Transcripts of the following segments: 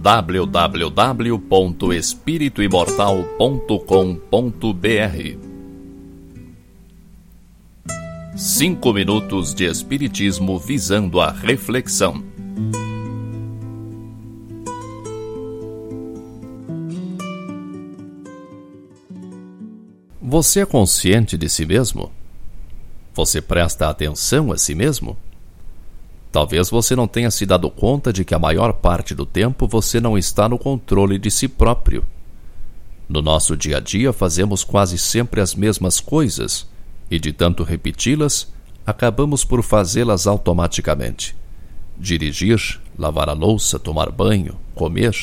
www.espirituimortal.com.br Cinco minutos de Espiritismo visando a reflexão. Você é consciente de si mesmo? Você presta atenção a si mesmo? Talvez você não tenha se dado conta de que a maior parte do tempo você não está no controle de si próprio. No nosso dia a dia fazemos quase sempre as mesmas coisas e, de tanto repeti-las, acabamos por fazê-las automaticamente. Dirigir, lavar a louça, tomar banho, comer,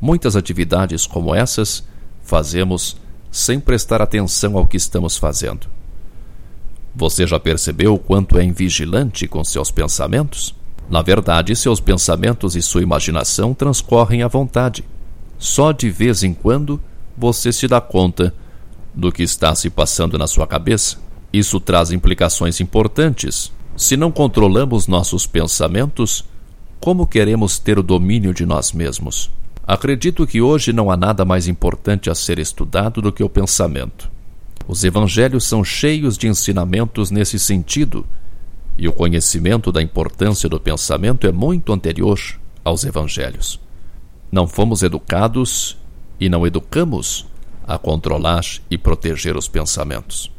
muitas atividades como essas fazemos sem prestar atenção ao que estamos fazendo. Você já percebeu quanto é invigilante com seus pensamentos? Na verdade, seus pensamentos e sua imaginação transcorrem à vontade. Só de vez em quando você se dá conta do que está se passando na sua cabeça. Isso traz implicações importantes. Se não controlamos nossos pensamentos, como queremos ter o domínio de nós mesmos? Acredito que hoje não há nada mais importante a ser estudado do que o pensamento. Os evangelhos são cheios de ensinamentos nesse sentido, e o conhecimento da importância do pensamento é muito anterior aos evangelhos. Não fomos educados e não educamos a controlar e proteger os pensamentos.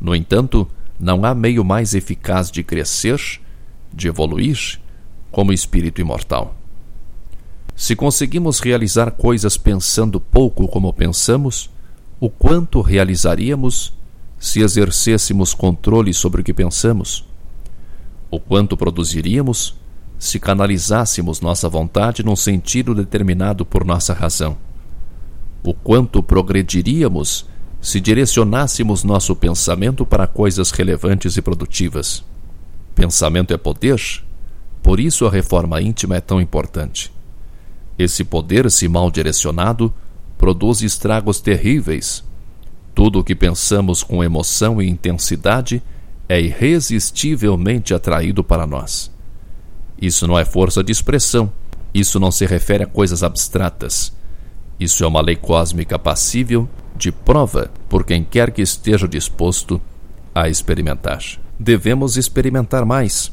No entanto, não há meio mais eficaz de crescer, de evoluir, como espírito imortal. Se conseguimos realizar coisas pensando pouco como pensamos, o quanto realizaríamos se exercêssemos controle sobre o que pensamos? O quanto produziríamos se canalizássemos nossa vontade num sentido determinado por nossa razão? O quanto progrediríamos se direcionássemos nosso pensamento para coisas relevantes e produtivas? Pensamento é poder, por isso a reforma íntima é tão importante. Esse poder, se mal direcionado, produz estragos terríveis. Tudo o que pensamos com emoção e intensidade é irresistivelmente atraído para nós. Isso não é força de expressão, isso não se refere a coisas abstratas. Isso é uma lei cósmica passível de prova por quem quer que esteja disposto a experimentar. Devemos experimentar mais.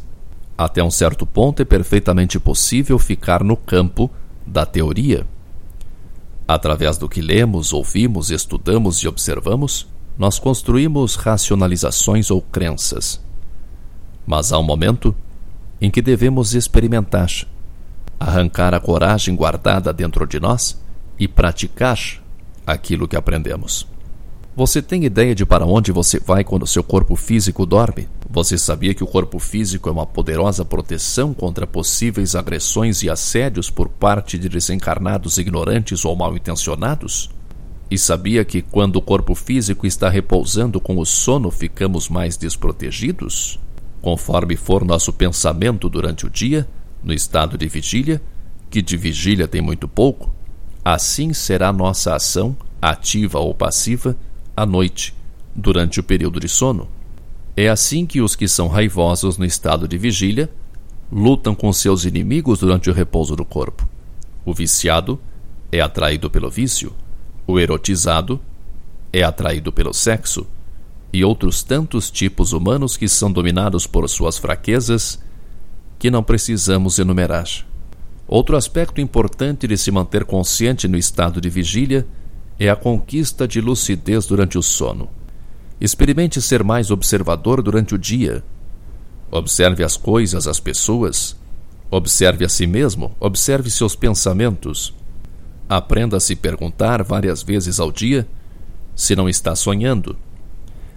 Até um certo ponto é perfeitamente possível ficar no campo da teoria. Através do que lemos, ouvimos, estudamos e observamos, nós construímos racionalizações ou crenças. Mas há um momento em que devemos experimentar, arrancar a coragem guardada dentro de nós e praticar aquilo que aprendemos. Você tem ideia de para onde você vai quando seu corpo físico dorme? Você sabia que o corpo físico é uma poderosa proteção contra possíveis agressões e assédios por parte de desencarnados ignorantes ou mal intencionados? E sabia que quando o corpo físico está repousando com o sono ficamos mais desprotegidos? Conforme for nosso pensamento durante o dia, no estado de vigília, que de vigília tem muito pouco, assim será nossa ação, ativa ou passiva, à noite, durante o período de sono. É assim que os que são raivosos no estado de vigília lutam com seus inimigos durante o repouso do corpo. O viciado é atraído pelo vício, o erotizado é atraído pelo sexo, e outros tantos tipos humanos que são dominados por suas fraquezas que não precisamos enumerar. Outro aspecto importante de se manter consciente no estado de vigília é a conquista de lucidez durante o sono. Experimente ser mais observador durante o dia. Observe as coisas, as pessoas. Observe a si mesmo, observe seus pensamentos. Aprenda a se perguntar várias vezes ao dia se não está sonhando.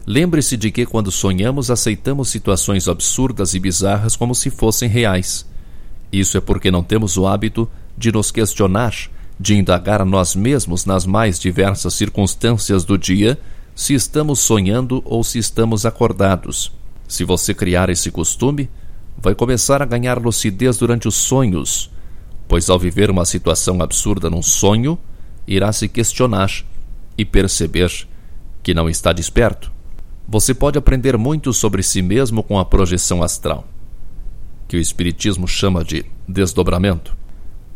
Lembre-se de que quando sonhamos aceitamos situações absurdas e bizarras como se fossem reais. Isso é porque não temos o hábito de nos questionar de indagar a nós mesmos nas mais diversas circunstâncias do dia se estamos sonhando ou se estamos acordados. Se você criar esse costume, vai começar a ganhar lucidez durante os sonhos, pois ao viver uma situação absurda num sonho, irá se questionar e perceber que não está desperto. Você pode aprender muito sobre si mesmo com a projeção astral, que o Espiritismo chama de desdobramento.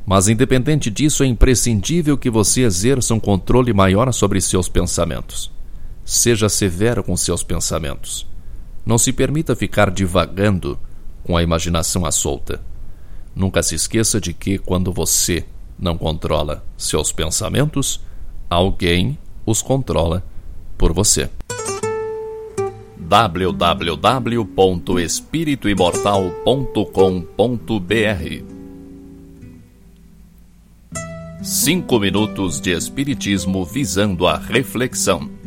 Mas, independente disso, é imprescindível que você exerça um controle maior sobre seus pensamentos. Seja severo com seus pensamentos. Não se permita ficar divagando com a imaginação à solta. Nunca se esqueça de que, quando você não controla seus pensamentos, alguém os controla por você www.espirituimortal.com.br Cinco minutos de Espiritismo visando a reflexão.